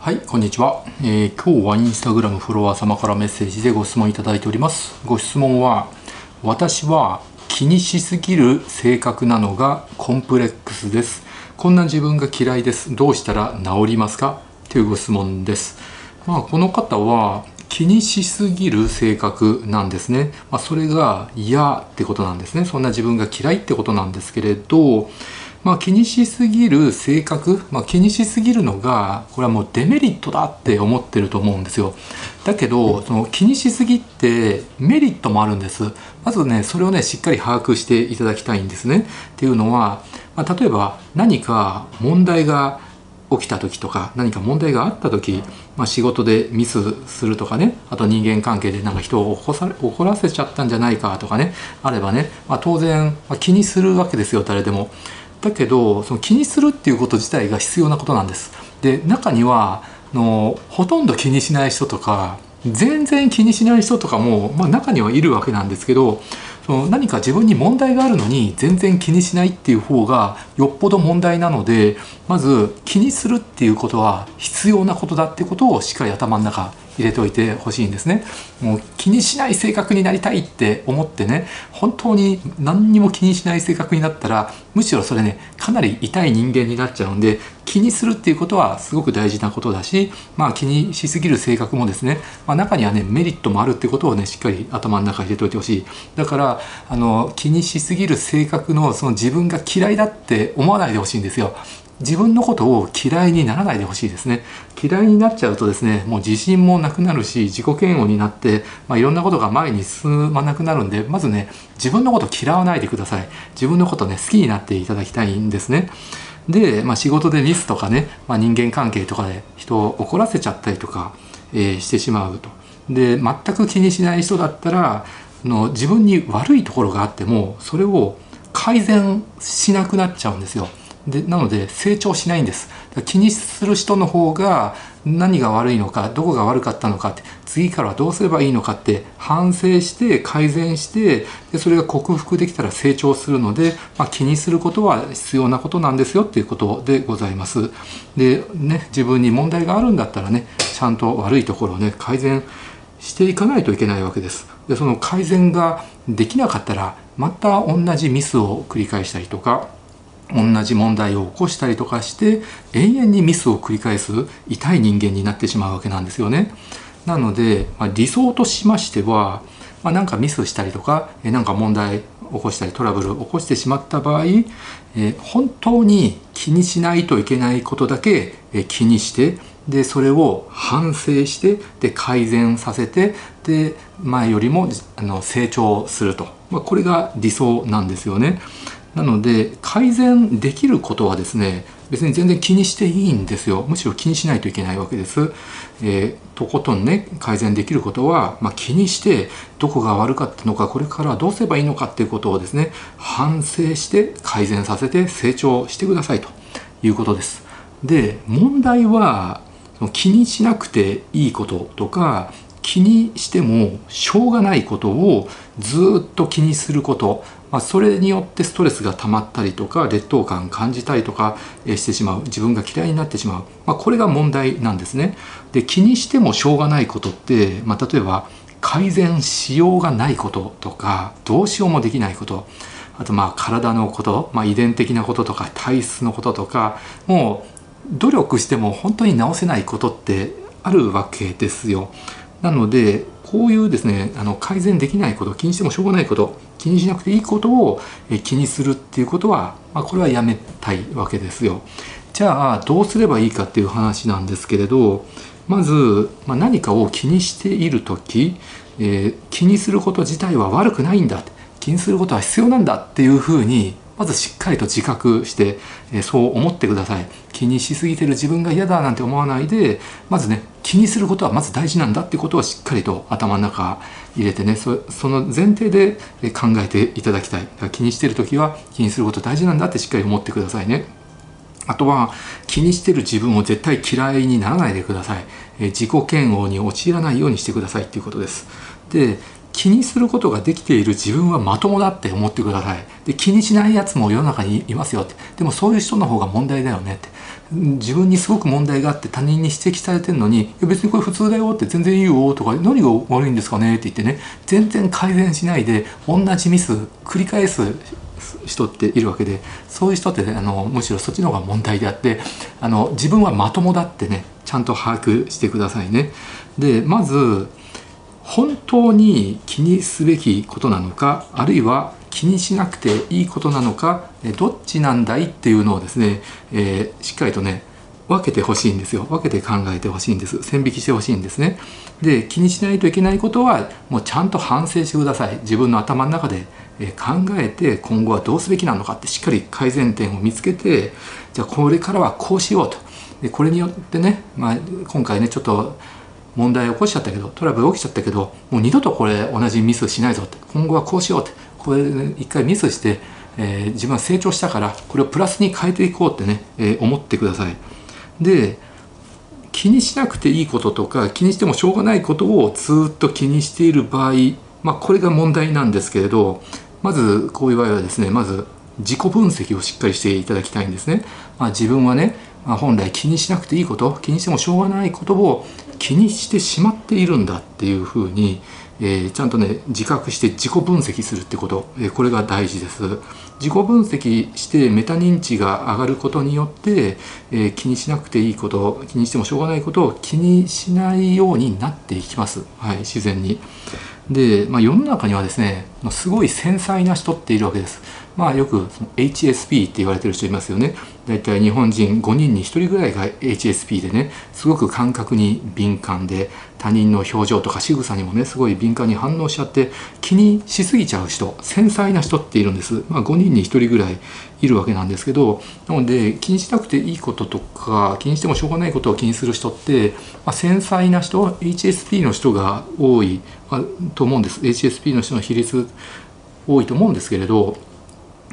はい、こんにちは、えー今日はインスタグラムフォロワー様からメッセージでご質問いただいております。ご質問は、私は気にしすぎる性格なのがコンプレックスです。こんな自分が嫌いです。どうしたら治りますか？というご質問です。まあ、この方は気にしすぎる性格なんですね。まあ、それが嫌ってことなんですね。そんな自分が嫌いってことなんですけれど、まあ、気にしすぎる性格、まあ、気にしすぎるのがこれはもうデメリットだって思ってると思うんですよ。だけどその気にしすぎってメリットもあるんです。まずねそれをねしっかり把握していただきたいんですね。っていうのは、まあ、例えば何か問題が起きた時とか何か問題があった時、まあ、仕事でミスするとかねあと人間関係でなんか人を怒らせちゃったんじゃないかとかねあればね、まあ、当然、まあ、気にするわけですよ誰でも。だけどその気にするっていうこと自体が必要なことなんです。で中にはのほとんど気にしない人とか全然気にしない人とかも、まあ、中にはいるわけなんですけどその何か自分に問題があるのに全然気にしないっていう方がよっぽど問題なのでまず気にするっていうことは必要なことだってことをしっかり頭の中入れておいてほしいんですね。もう気にしない性格になりたいって思ってね本当に何にも気にしない性格になったらむしろそれねかなり痛い人間になっちゃうんで気にするっていうことはすごく大事なことだしまあ気にしすぎる性格もですね、まあ、中にはねメリットもあるってことをねしっかり頭の中に入れておいてほしい。だからあの気にしすぎる性格のその自分が嫌いだって思わないでほしいんですよ。自分のことを嫌いにならないでほしいですね。嫌いになっちゃうとですねもう自信もなくなるし自己嫌悪になって、まあ、いろんなことが前に進まなくなるんでまずね自分のこと嫌わないでください。自分のことね好きになっていただきたいんですね。で、まあ、仕事でミスとかね、まあ、人間関係とかで人を怒らせちゃったりとか、えーしてしまうと。で全く気にしない人だったらの自分に悪いところがあってもそれを改善しなくなっちゃうんですよ。でなので成長しないんです。気にする人の方が何が悪いのかどこが悪かったのかって次からはどうすればいいのかって反省して改善してでそれが克服できたら成長するので、まあ、気にすることは必要なことなんですよっていうことでございます。でね自分に問題があるんだったらねちゃんと悪いところをね改善していかないといけないわけです。でその改善ができなかったらまた同じミスを繰り返したりとか同じ問題を起こしたりとかして永遠にミスを繰り返す痛い人間になってしまうわけなんですよね。なので、まあ、理想としましては、まあ、なんかミスしたりとかえなんか問題起こしたりトラブルを起こしてしまった場合、えー本当に気にしないといけないことだけえー気にしてでそれを反省してで改善させてで前よりもあの成長すると、まあ、これが理想なんですよね。なので改善できることはですね別に全然気にしていいんですよ。むしろ気にしないといけないわけです、えーとことんね改善できることは、まあ、気にしてどこが悪かったのかこれからどうすればいいのかっていうことをですね反省して改善させて成長してくださいということです。で問題はその気にしなくていいこととか気にしてもしょうがないことをずっと気にすること、まあ、それによってストレスが溜まったりとか劣等感感じたりとかしてしまう自分が嫌いになってしまう、まあ、これが問題なんですね。で気にしてもしょうがないことって、まあ、例えば改善しようがないこととかどうしようもできないことあとまあ体のこと、まあ、遺伝的なこととか体質のこととかもう努力しても本当に直せないことってあるわけですよ。なのでこういうですねあの改善できないこと気にしてもしょうがないこと気にしなくていいことを気にするっていうことは、まあ、これはやめたいわけですよ。じゃあどうすればいいかっていう話なんですけれどまず、まあ、何かを気にしている時、えー気にすること自体は悪くないんだ気にすることは必要なんだっていうふうにまずしっかりと自覚して、えそう思ってください気にしすぎてる自分が嫌だなんて思わないでまずね気にすることはまず大事なんだってことをしっかりと頭の中入れてねその前提で考えていただきたい気にしてる時は気にすること大事なんだってしっかり思ってくださいねあとは気にしてる自分を絶対嫌いにならないでください。え自己嫌悪に陥らないようにしてくださいっていうことです。で気にすることができている自分はまともだって思ってください。で気にしないやつも世の中にいますよって。でもそういう人の方が問題だよねって。自分にすごく問題があって他人に指摘されてるのに「別にこれ普通だよ」って「全然いいよ」とか「何が悪いんですかね」って言ってね全然改善しないで同じミス繰り返す人っているわけでそういう人って、ね、あのむしろそっちの方が問題であってあの自分はまともだってねちゃんと把握してくださいね。でまず本当に気にすべきことなのかあるいは気にしなくていいことなのかどっちなんだいっていうのをですね、えー、しっかりとね分けてほしいんですよ。分けて考えてほしいんです。線引きしてほしいんですね。で気にしないといけないことはもうちゃんと反省してください。自分の頭の中で考えて今後はどうすべきなのかってしっかり改善点を見つけてじゃあこれからはこうしようと。でこれによってね、まあ、今回ねちょっと問題起こしちゃったけどトラブル起きちゃったけどもう二度とこれ同じミスしないぞって今後はこうしようってこれ、一回ミスして、えー、自分は成長したからこれをプラスに変えていこうってね、えー、思ってください。で気にしなくていいこととか気にしてもしょうがないことをずっと気にしている場合、まあ、これが問題なんですけれどまずこういう場合はですねまず自己分析をしっかりしていただきたいんですね。まあ、自分はね、まあ、本来気にしなくていいこと気にしてもしょうがないことを気にしてしまっているんだっていうふうに、えー、ちゃんとね自覚して自己分析するってこと、えー、これが大事です。自己分析してメタ認知が上がることによって、えー、気にしなくていいこと気にしてもしょうがないことを気にしないようになっていきます、はい、自然に。で、まあ、世の中にはですねすごい繊細な人っているわけです。まあ、よくその HSP って言われてる人いますよね。大体日本人5人に1人ぐらいが HSP でねすごく感覚に敏感で他人の表情とか仕草にもねすごい敏感に反応しちゃって気にしすぎちゃう人繊細な人っているんです。まあ、5人に1人ぐらいいるわけなんですけどなので気にしなくていいこととか気にしてもしょうがないことを気にする人って、まあ、繊細な人 HSP の人が多い、まあ、と思うんです HSP の人の比率多いと思うんですけれど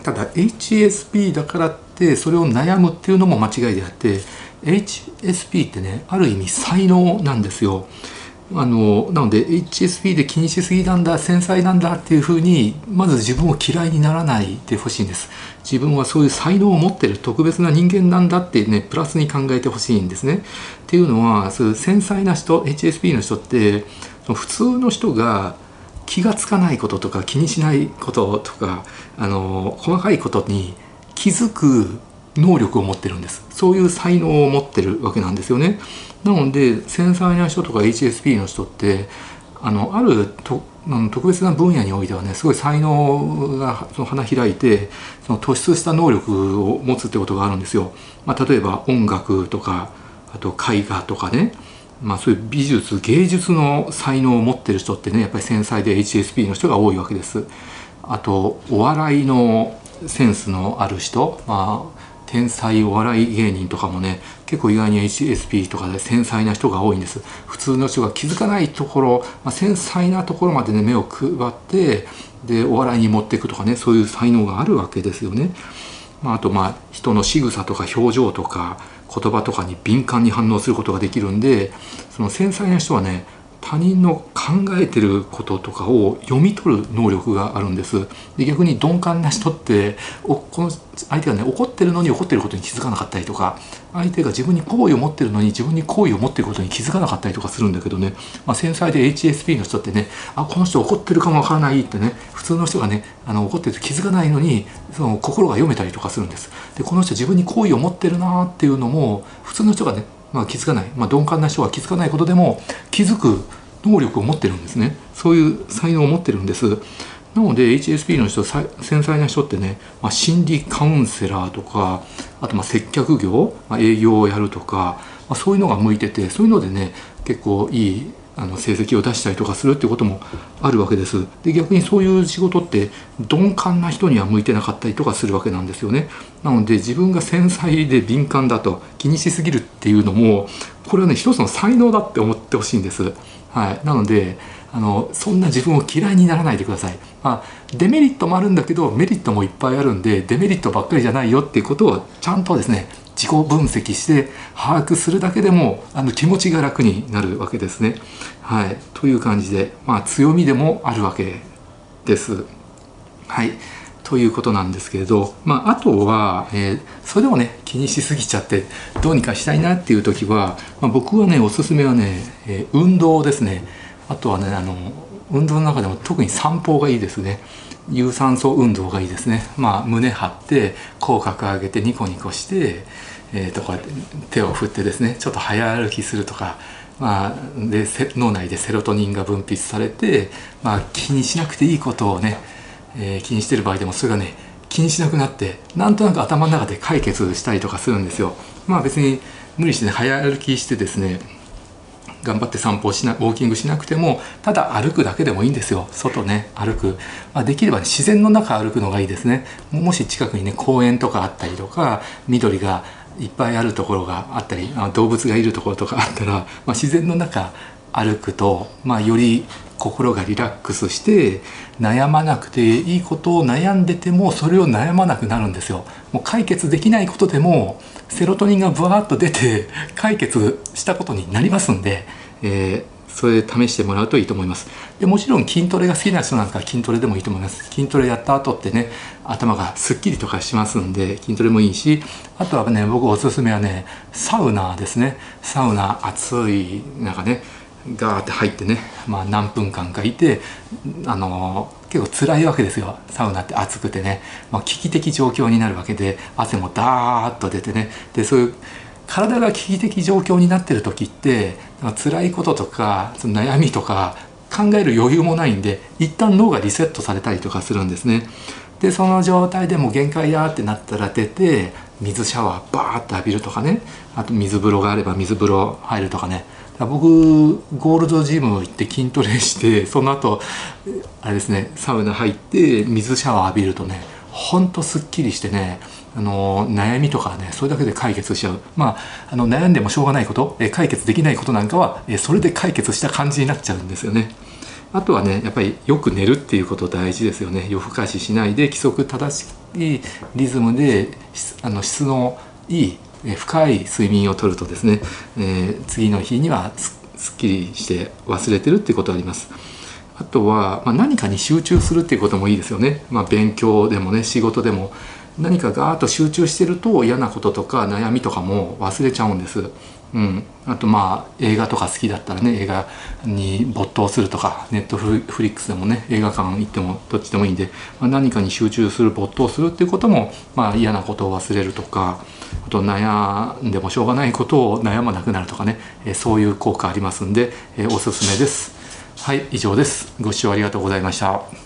ただ HSP だからってそれを悩むっていうのも間違いであって HSP ってねある意味才能なんですよ。あのなので HSP で気にしすぎなんだ繊細なんだっていうふうにまず自分を嫌いにならないでほしいんです自分はそういう才能を持ってる特別な人間なんだってねプラスに考えてほしいんですねっていうのはそういう繊細な人 HSP の人って普通の人が気が付かないこととか気にしないこととかあの細かいことに気づく能力を持ってるんです。そういう才能を持ってるわけなんですよね。なので繊細な人とか HSP の人ってあのあると特別な分野においてはねすごい才能がその花開いてその突出した能力を持つってことがあるんですよ。まあ、例えば音楽とかあと絵画とかね、まあ、そういう美術芸術の才能を持ってる人ってねやっぱり繊細で HSP の人が多いわけです。あとお笑いのセンスのある人、まあ、天才お笑い芸人とかもね結構意外に HSP とかで繊細な人が多いんです普通の人が気づかないところ、まあ、繊細なところまでね目を配ってでお笑いに持っていくとかねそういう才能があるわけですよね、まあ、あとまあ人の仕草とか表情とか言葉とかに敏感に反応することができるんでその繊細な人はね他人の考えてることとかを読み取る能力があるんです。で逆に鈍感な人っておこの相手がね怒ってるのに怒ってることに気づかなかったりとか相手が自分に好意を持ってるのに自分に好意を持ってることに気づかなかったりとかするんだけどね、まあ、繊細で HSP の人ってねあこの人怒ってるかもわからないってね普通の人がねあの怒ってると気づかないのにその心が読めたりとかするんです。でこの人自分に好意を持ってるなっていうのも普通の人がねまあ、気づかない、まあ、鈍感な人は気づかないことでも気づく能力を持ってるんですねそういう才能を持ってるんですなので HSP の人繊細な人ってね、まあ、心理カウンセラーとかあとま接客業、まあ、営業をやるとか、まあ、そういうのが向いててそういうのでね結構いいあの成績を出したりとかするってこともあるわけです。で逆にそういう仕事って鈍感な人には向いてなかったりとかするわけなんですよね。なので自分が繊細で敏感だと気にしすぎるっていうのもこれはね一つの才能だって思ってほしいんです。はい、なのであのそんな自分を嫌いにならないでください。まあ、デメリットもあるんだけどメリットもいっぱいあるんでデメリットばっかりじゃないよっていうことをちゃんとですね自己分析して把握するだけでもあの気持ちが楽になるわけですね。はい、という感じで、まあ、強みでもあるわけです。はいということなんですけれど、まあ、あとは、えー、それでもね気にしすぎちゃってどうにかしたいなっていう時は、まあ、僕はねおすすめはね、えー、運動ですね。あとはねあの運動の中でも特に散歩がいいですね。有酸素運動がいいですね。まあ胸張って口角上げてニコニコして、えー、とか手を振ってですねちょっと早歩きするとかまあ、で脳内でセロトニンが分泌されて、まあ、気にしなくていいことをね、えー、気にしてる場合でもそれがね気にしなくなってなんとなく頭の中で解決したりとかするんですよ。まあ別に無理してね早歩きしてですね頑張って散歩しなウォーキングしなくてもただ歩くだけでもいいんですよ。外ね歩く、まあ、できれば、ね、自然の中歩くのがいいですね。もし近くにね公園とかあったりとか緑がいっぱいあるところがあったり動物がいるところとかあったら、まあ、自然の中歩くと、まあ、より心がリラックスして悩まなくていいことを悩んでてもそれを悩まなくなるんですよ。もう解決できないことでもセロトニンがブワーッと出て解決したことになりますんで、えー、それで試してもらうといいと思います。でもちろん筋トレが好きな人なんか筋トレでもいいと思います。筋トレやった後ってね頭がすっきりとかしますんで筋トレもいいしあとはね僕おすすめはねサウナですね。サウナ暑い中ね。ガーって入ってね、まあ、何分間かいてあの結構辛いわけですよ。サウナって暑くてね、まあ、危機的状況になるわけで汗もダーッと出てね。でそういう体が危機的状況になってる時って辛いこととかその悩みとか考える余裕もないんで一旦脳がリセットされたりとかするんですね。でその状態でも限界やってなったら出て水シャワーバーッと浴びるとかね。あと水風呂があれば水風呂入るとかね。僕ゴールドジム行って筋トレして その後あれですねサウナ入って水シャワー浴びるとねほんとすっきりしてねあの悩みとかねそれだけで解決しちゃうまああの悩んでもしょうがないことえ解決できないことなんかはえそれで解決した感じになっちゃうんですよね。あとはねやっぱりよく寝るっていうこと大事ですよね夜更かししないで規則正しいリズムであの質のいいえ深い睡眠をとるとですね、え、次の日にはすっきりして忘れてるっていうことあります。あとは、まあ、何かに集中するっていうこともいいですよね。まあ、勉強でもね仕事でも何かガーッと集中してると嫌なこととか悩みとかも忘れちゃうんです。うん、あとまあ映画とか好きだったらね映画に没頭するとかネットフリックスでもね映画館行ってもどっちでもいいんで、まあ、何かに集中する没頭するっていうことも、まあ、嫌なことを忘れるとかあと悩んでもしょうがないことを悩まなくなるとかね、えそういう効果ありますんで、えおすすめです。はい以上です。ご視聴ありがとうございました。